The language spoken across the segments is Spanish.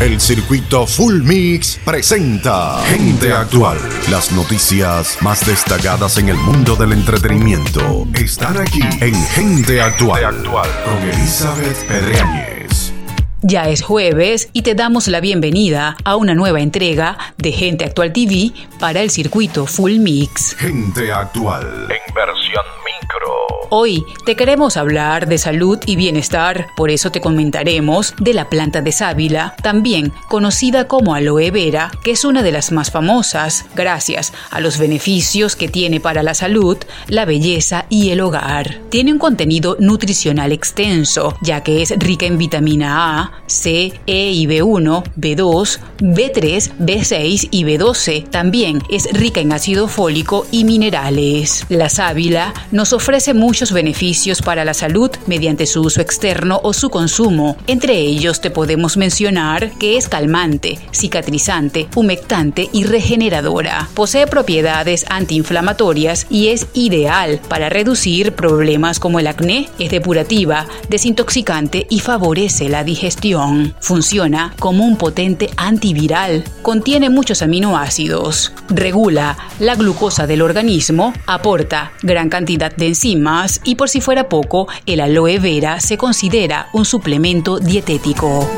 El circuito Full Mix presenta Gente Actual. Las noticias más destacadas en el mundo del entretenimiento están aquí en Gente Actual, con Elizabeth Pedreñez. Ya es jueves y te damos la bienvenida a una nueva entrega de Gente Actual TV para el circuito Full Mix. Gente Actual en versión micro. Hoy te queremos hablar de salud y bienestar, por eso te comentaremos de la planta de sábila, también conocida como aloe vera, que es una de las más famosas, gracias a los beneficios que tiene para la salud, la belleza y el hogar. Tiene un contenido nutricional extenso, ya que es rica en vitamina A, C, E y B1, B2, B3, B6 y B12. También es rica en ácido fólico y minerales. La sábila nos ofrece mucho beneficios para la salud mediante su uso externo o su consumo. Entre ellos te podemos mencionar que es calmante, cicatrizante, humectante y regeneradora. Posee propiedades antiinflamatorias y es ideal para reducir problemas como el acné, es depurativa, desintoxicante y favorece la digestión. Funciona como un potente antiviral. Contiene muchos aminoácidos. Regula la glucosa del organismo, aporta gran cantidad de enzimas y por si fuera poco, el aloe vera se considera un suplemento dietético.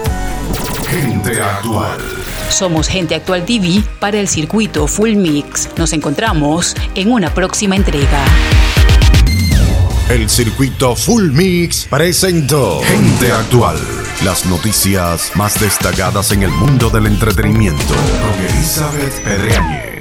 Gente actual. Somos Gente Actual TV para el circuito Full Mix. Nos encontramos en una próxima entrega. El circuito Full Mix presentó Gente Actual. Las noticias más destacadas en el mundo del entretenimiento con Elizabeth Pedreñez.